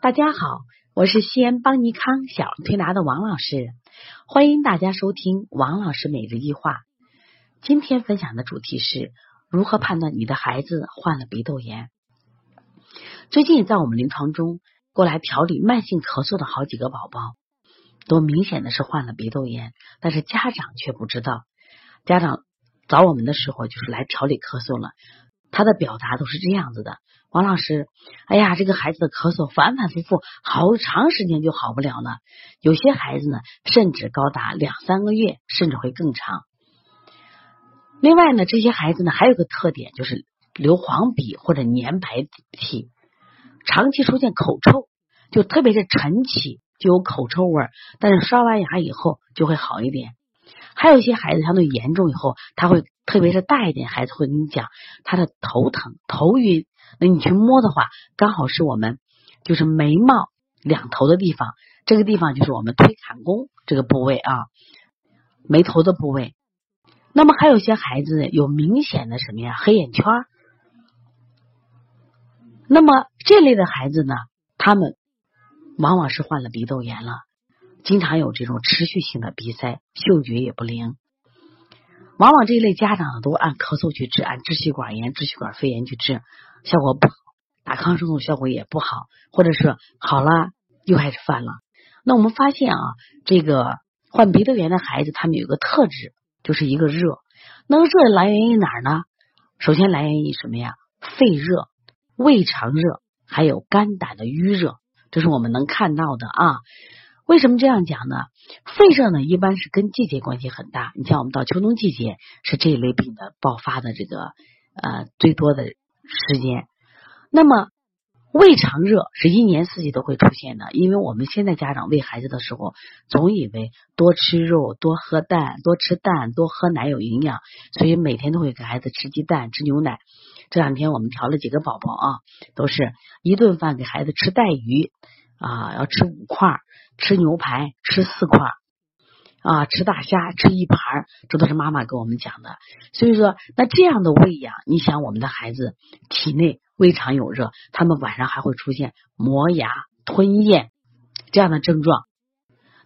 大家好，我是西安邦尼康小儿推拿的王老师，欢迎大家收听王老师每日一话。今天分享的主题是如何判断你的孩子患了鼻窦炎。最近在我们临床中过来调理慢性咳嗽的好几个宝宝，都明显的是患了鼻窦炎，但是家长却不知道。家长找我们的时候就是来调理咳嗽了，他的表达都是这样子的。王老师，哎呀，这个孩子的咳嗽反反复复，好长时间就好不了了。有些孩子呢，甚至高达两三个月，甚至会更长。另外呢，这些孩子呢，还有个特点，就是流黄鼻或者粘白涕，长期出现口臭，就特别是晨起就有口臭味，但是刷完牙以后就会好一点。还有一些孩子相对严重以后，他会特别是大一点孩子会跟你讲，他的头疼、头晕。那你去摸的话，刚好是我们就是眉毛两头的地方，这个地方就是我们推坎宫这个部位啊，眉头的部位。那么还有些孩子有明显的什么呀，黑眼圈。那么这类的孩子呢，他们往往是患了鼻窦炎了，经常有这种持续性的鼻塞，嗅觉也不灵。往往这一类家长，都按咳嗽去治，按支气管炎、支气管肺炎去治。效果不好，打抗生素效果也不好，或者是好了又开始犯了。那我们发现啊，这个患鼻窦炎的孩子，他们有个特质，就是一个热。那热来源于哪儿呢？首先来源于什么呀？肺热、胃肠热，还有肝胆的淤热，这是我们能看到的啊。为什么这样讲呢？肺热呢，一般是跟季节关系很大。你像我们到秋冬季节，是这一类病的爆发的这个呃最多的。时间，那么胃肠热是一年四季都会出现的，因为我们现在家长喂孩子的时候，总以为多吃肉、多喝蛋、多吃蛋、多喝奶有营养，所以每天都会给孩子吃鸡蛋、吃牛奶。这两天我们调了几个宝宝啊，都是一顿饭给孩子吃带鱼啊，要吃五块，吃牛排吃四块。啊，吃大虾吃一盘，这都是妈妈给我们讲的。所以说，那这样的喂养，你想我们的孩子体内胃肠有热，他们晚上还会出现磨牙、吞咽这样的症状。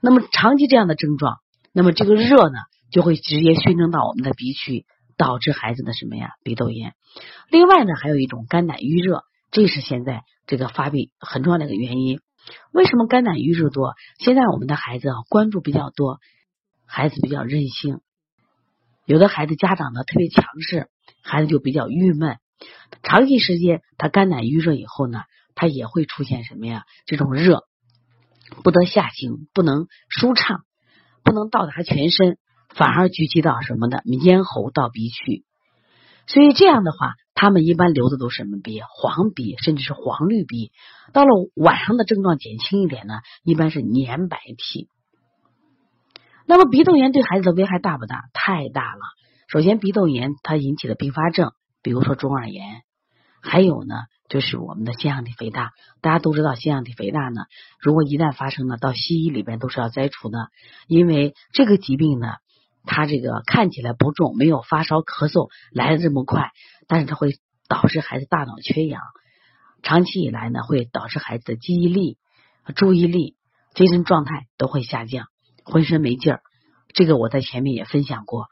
那么长期这样的症状，那么这个热呢，就会直接熏蒸到我们的鼻区，导致孩子的什么呀？鼻窦炎。另外呢，还有一种肝胆郁热，这是现在这个发病很重要的一个原因。为什么肝胆郁热多？现在我们的孩子啊，关注比较多。孩子比较任性，有的孩子家长呢特别强势，孩子就比较郁闷。长期时间他肝胆郁热以后呢，他也会出现什么呀？这种热不得下行，不能舒畅，不能到达全身，反而聚集到什么的咽喉到鼻区。所以这样的话，他们一般流的都是什么鼻？黄鼻，甚至是黄绿鼻。到了晚上的症状减轻一点呢，一般是粘白涕。那么鼻窦炎对孩子的危害大不大？太大了。首先，鼻窦炎它引起的并发症，比如说中耳炎，还有呢，就是我们的腺样体肥大。大家都知道，腺样体肥大呢，如果一旦发生了，到西医里边都是要摘除的，因为这个疾病呢，它这个看起来不重，没有发烧、咳嗽来的这么快，但是它会导致孩子大脑缺氧，长期以来呢，会导致孩子的记忆力、注意力、精神状态都会下降。浑身没劲儿，这个我在前面也分享过。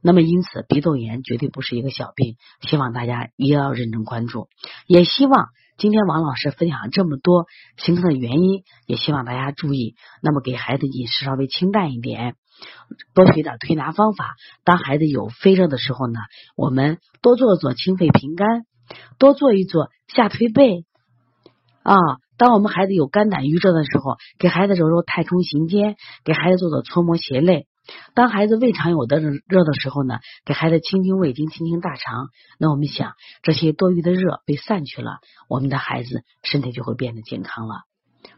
那么因此，鼻窦炎绝对不是一个小病，希望大家一定要认真关注。也希望今天王老师分享这么多形成的原因，也希望大家注意。那么给孩子饮食稍微清淡一点，多学点推拿方法。当孩子有肺热的时候呢，我们多做做清肺平肝，多做一做下推背啊。当我们孩子有肝胆郁热的时候，给孩子揉揉太冲行间，给孩子做做搓摩胁肋。当孩子胃肠有的热的时候呢，给孩子清清胃经、清清大肠。那我们想，这些多余的热被散去了，我们的孩子身体就会变得健康了。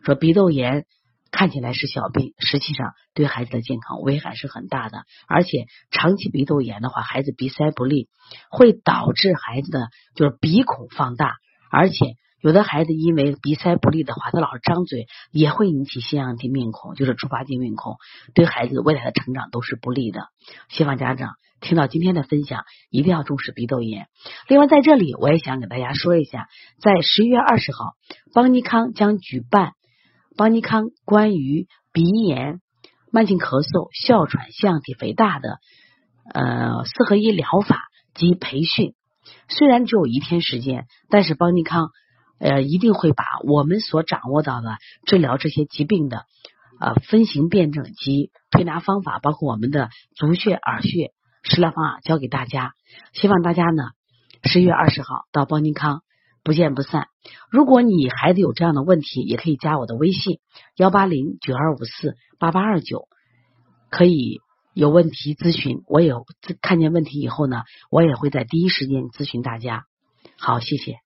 说鼻窦炎看起来是小病，实际上对孩子的健康危害是很大的。而且长期鼻窦炎的话，孩子鼻塞不利，会导致孩子的就是鼻孔放大，而且。有的孩子因为鼻塞不利的话，他老是张嘴，也会引起腺样体面孔，就是触发性面孔，对孩子未来的成长都是不利的。希望家长听到今天的分享，一定要重视鼻窦炎。另外，在这里我也想给大家说一下，在十一月二十号，邦尼康将举办邦尼康关于鼻炎、慢性咳嗽、哮喘、腺样体肥大的呃四合一疗法及培训。虽然只有一天时间，但是邦尼康呃一定会把我们所掌握到的治疗这些疾病的呃分型辩证及推拿方法，包括我们的足穴、耳穴。食疗方法教给大家，希望大家呢十一月二十号到邦尼康不见不散。如果你孩子有这样的问题，也可以加我的微信幺八零九二五四八八二九，可以有问题咨询。我有看见问题以后呢，我也会在第一时间咨询大家。好，谢谢。